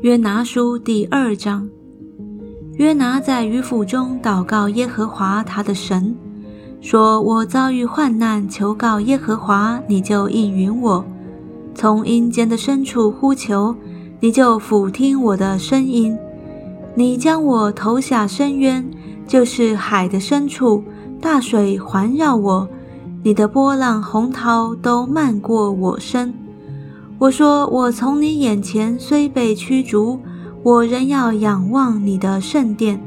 约拿书第二章。约拿在鱼腹中祷告耶和华他的神，说：“我遭遇患难，求告耶和华，你就应允我；从阴间的深处呼求，你就俯听我的声音。你将我投下深渊，就是海的深处，大水环绕我，你的波浪洪涛都漫过我身。”我说：“我从你眼前虽被驱逐，我仍要仰望你的圣殿。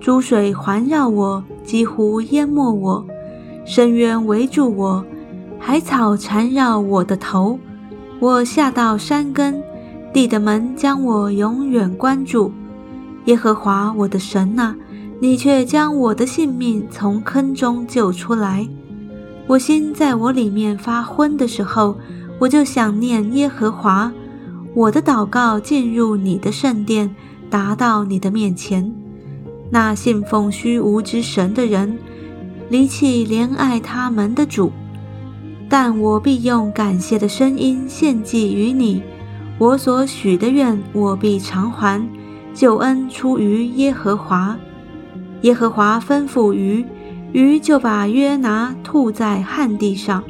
珠水环绕我，几乎淹没我；深渊围住我，海草缠绕我的头。我下到山根，地的门将我永远关住。耶和华我的神啊，你却将我的性命从坑中救出来。我心在我里面发昏的时候。”我就想念耶和华，我的祷告进入你的圣殿，达到你的面前。那信奉虚无之神的人，离弃怜爱他们的主，但我必用感谢的声音献祭于你。我所许的愿，我必偿还。救恩出于耶和华。耶和华吩咐于，鱼就把约拿吐在旱地上。